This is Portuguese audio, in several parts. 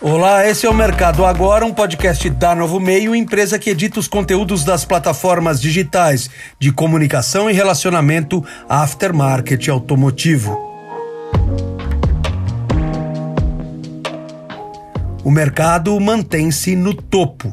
Olá, esse é o Mercado Agora, um podcast da Novo Meio, empresa que edita os conteúdos das plataformas digitais de comunicação e relacionamento aftermarket automotivo. O mercado mantém-se no topo.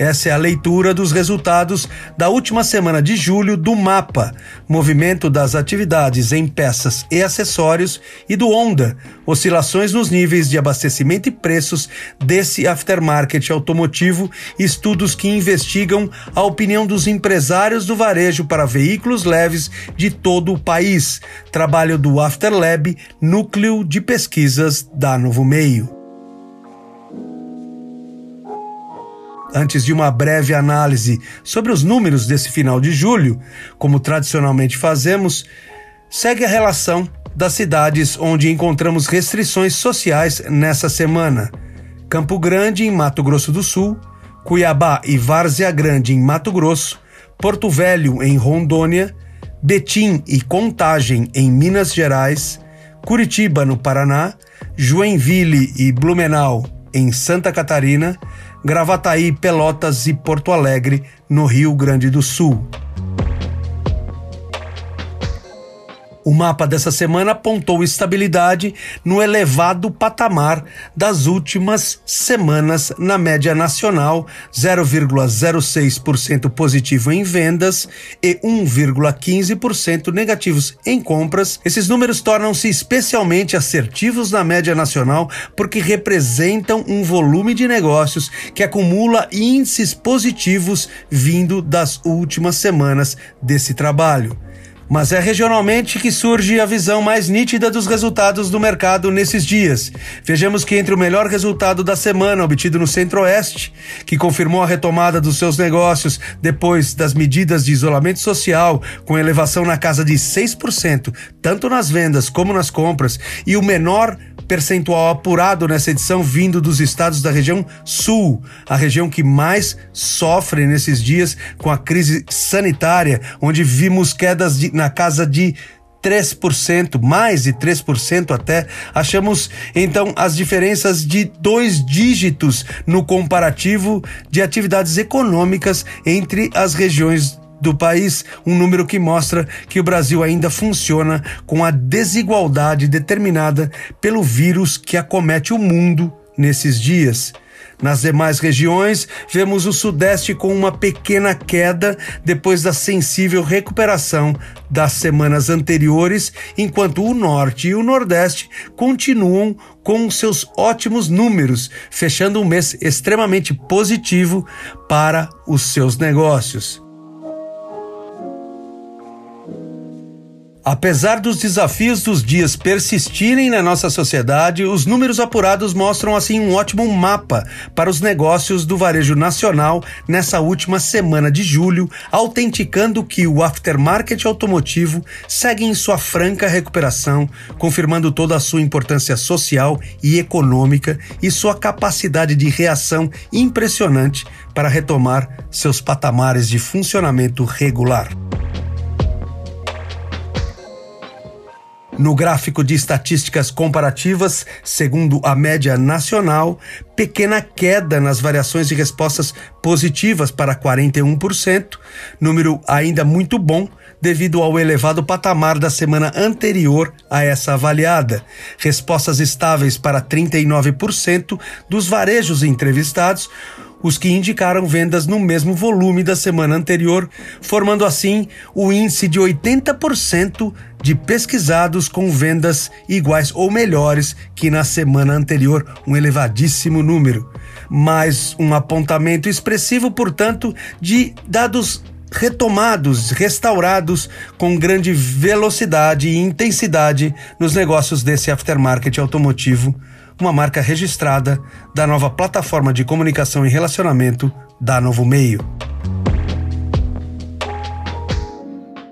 Essa é a leitura dos resultados da última semana de julho do MAPA, movimento das atividades em peças e acessórios, e do Honda, oscilações nos níveis de abastecimento e preços desse aftermarket automotivo, estudos que investigam a opinião dos empresários do varejo para veículos leves de todo o país. Trabalho do Afterlab, núcleo de pesquisas da Novo Meio. Antes de uma breve análise sobre os números desse final de julho, como tradicionalmente fazemos, segue a relação das cidades onde encontramos restrições sociais nessa semana: Campo Grande, em Mato Grosso do Sul, Cuiabá e Várzea Grande, em Mato Grosso, Porto Velho, em Rondônia, Betim e Contagem, em Minas Gerais, Curitiba, no Paraná, Joinville e Blumenau, em Santa Catarina, Gravataí, Pelotas e Porto Alegre, no Rio Grande do Sul. O mapa dessa semana apontou estabilidade no elevado patamar das últimas semanas na média nacional, 0,06% positivo em vendas e 1,15% negativos em compras. Esses números tornam-se especialmente assertivos na média nacional porque representam um volume de negócios que acumula índices positivos vindo das últimas semanas desse trabalho mas é regionalmente que surge a visão mais nítida dos resultados do mercado nesses dias. Vejamos que entre o melhor resultado da semana obtido no Centro-Oeste, que confirmou a retomada dos seus negócios depois das medidas de isolamento social, com elevação na casa de 6%, tanto nas vendas como nas compras, e o menor percentual apurado nessa edição vindo dos estados da região sul, a região que mais sofre nesses dias com a crise sanitária, onde vimos quedas de, na casa de 3%, mais de 3% até, achamos então as diferenças de dois dígitos no comparativo de atividades econômicas entre as regiões do país, um número que mostra que o Brasil ainda funciona com a desigualdade determinada pelo vírus que acomete o mundo nesses dias. Nas demais regiões, vemos o Sudeste com uma pequena queda depois da sensível recuperação das semanas anteriores, enquanto o Norte e o Nordeste continuam com seus ótimos números, fechando um mês extremamente positivo para os seus negócios. Apesar dos desafios dos dias persistirem na nossa sociedade, os números apurados mostram assim um ótimo mapa para os negócios do varejo nacional nessa última semana de julho, autenticando que o aftermarket automotivo segue em sua franca recuperação, confirmando toda a sua importância social e econômica e sua capacidade de reação impressionante para retomar seus patamares de funcionamento regular. No gráfico de estatísticas comparativas, segundo a média nacional, pequena queda nas variações de respostas positivas para 41%, número ainda muito bom devido ao elevado patamar da semana anterior a essa avaliada. Respostas estáveis para 39% dos varejos entrevistados, os que indicaram vendas no mesmo volume da semana anterior, formando assim o índice de 80% de pesquisados com vendas iguais ou melhores que na semana anterior, um elevadíssimo número. Mais um apontamento expressivo, portanto, de dados retomados, restaurados com grande velocidade e intensidade nos negócios desse aftermarket automotivo uma marca registrada da nova plataforma de comunicação e relacionamento da Novo Meio.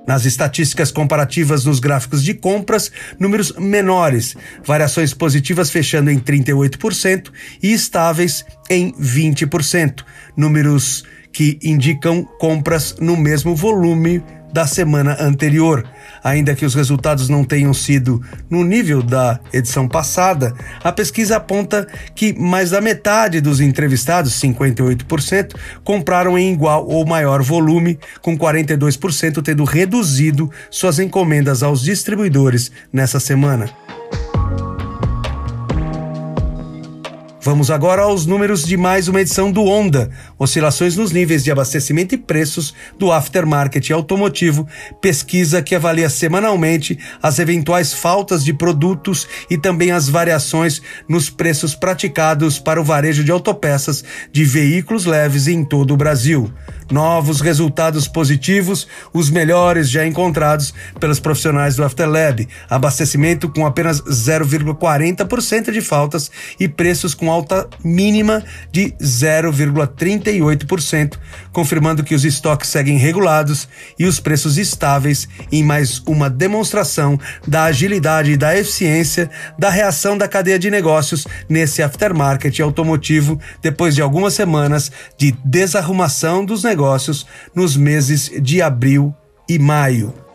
Nas estatísticas comparativas nos gráficos de compras, números menores, variações positivas fechando em 38% e estáveis em 20%, números que indicam compras no mesmo volume da semana anterior. Ainda que os resultados não tenham sido no nível da edição passada, a pesquisa aponta que mais da metade dos entrevistados, 58%, compraram em igual ou maior volume, com 42% tendo reduzido suas encomendas aos distribuidores nessa semana. Vamos agora aos números de mais uma edição do Onda, oscilações nos níveis de abastecimento e preços do aftermarket automotivo, pesquisa que avalia semanalmente as eventuais faltas de produtos e também as variações nos preços praticados para o varejo de autopeças de veículos leves em todo o Brasil novos resultados positivos, os melhores já encontrados pelos profissionais do Afterlab. Abastecimento com apenas 0,40% de faltas e preços com alta mínima de 0,38%, confirmando que os estoques seguem regulados e os preços estáveis em mais uma demonstração da agilidade e da eficiência da reação da cadeia de negócios nesse aftermarket automotivo depois de algumas semanas de desarrumação dos negócios nos meses de abril e maio.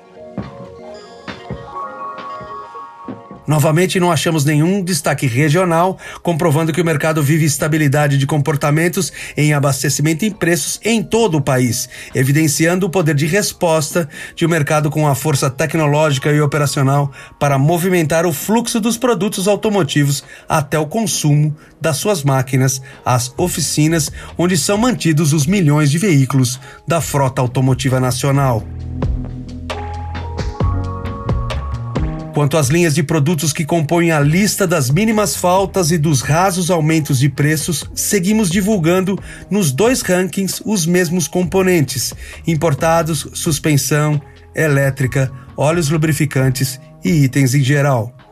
Novamente, não achamos nenhum destaque regional, comprovando que o mercado vive estabilidade de comportamentos em abastecimento e preços em todo o país, evidenciando o poder de resposta de um mercado com a força tecnológica e operacional para movimentar o fluxo dos produtos automotivos até o consumo das suas máquinas, às oficinas onde são mantidos os milhões de veículos da frota automotiva nacional. Quanto às linhas de produtos que compõem a lista das mínimas faltas e dos rasos aumentos de preços, seguimos divulgando nos dois rankings os mesmos componentes: importados, suspensão, elétrica, óleos lubrificantes e itens em geral.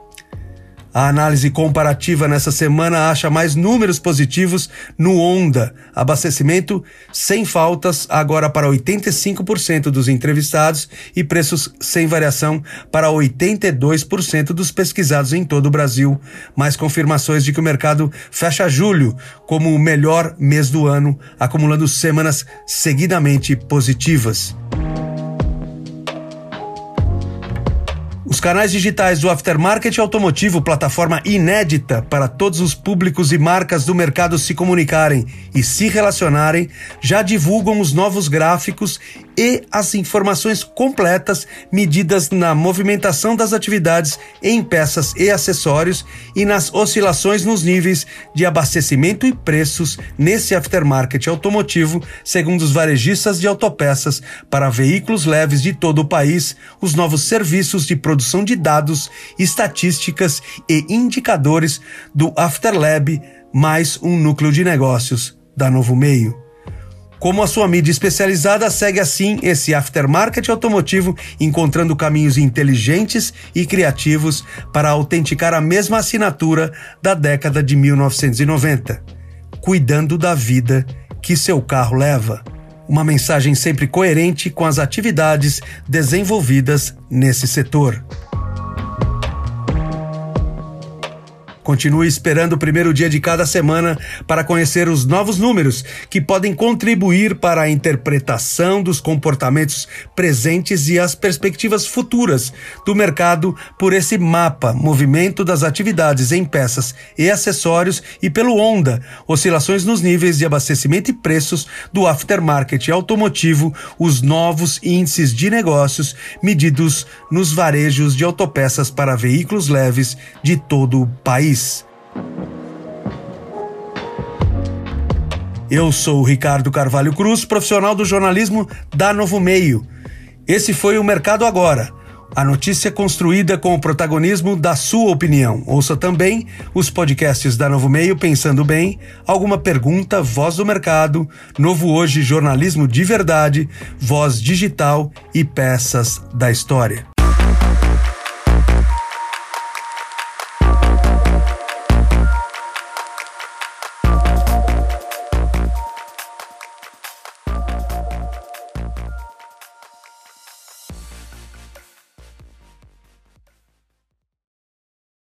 A análise comparativa nessa semana acha mais números positivos no Honda. Abastecimento sem faltas agora para 85% dos entrevistados e preços sem variação para 82% dos pesquisados em todo o Brasil. Mais confirmações de que o mercado fecha julho como o melhor mês do ano, acumulando semanas seguidamente positivas. Os canais digitais do Aftermarket Automotivo, plataforma inédita para todos os públicos e marcas do mercado se comunicarem e se relacionarem, já divulgam os novos gráficos e as informações completas medidas na movimentação das atividades em peças e acessórios e nas oscilações nos níveis de abastecimento e preços nesse aftermarket automotivo, segundo os varejistas de autopeças para veículos leves de todo o país, os novos serviços de produção de dados, estatísticas e indicadores do Afterlab, mais um núcleo de negócios da Novo Meio. Como a sua mídia especializada segue assim esse aftermarket automotivo, encontrando caminhos inteligentes e criativos para autenticar a mesma assinatura da década de 1990, cuidando da vida que seu carro leva. Uma mensagem sempre coerente com as atividades desenvolvidas nesse setor. Continue esperando o primeiro dia de cada semana para conhecer os novos números que podem contribuir para a interpretação dos comportamentos presentes e as perspectivas futuras do mercado por esse mapa, movimento das atividades em peças e acessórios e pelo Onda, oscilações nos níveis de abastecimento e preços do aftermarket automotivo, os novos índices de negócios medidos nos varejos de autopeças para veículos leves de todo o país país. Eu sou o Ricardo Carvalho Cruz, profissional do jornalismo da Novo Meio. Esse foi o Mercado Agora. A notícia construída com o protagonismo da sua opinião. Ouça também os podcasts da Novo Meio Pensando Bem, Alguma Pergunta, Voz do Mercado, Novo Hoje Jornalismo de Verdade, Voz Digital e Peças da História.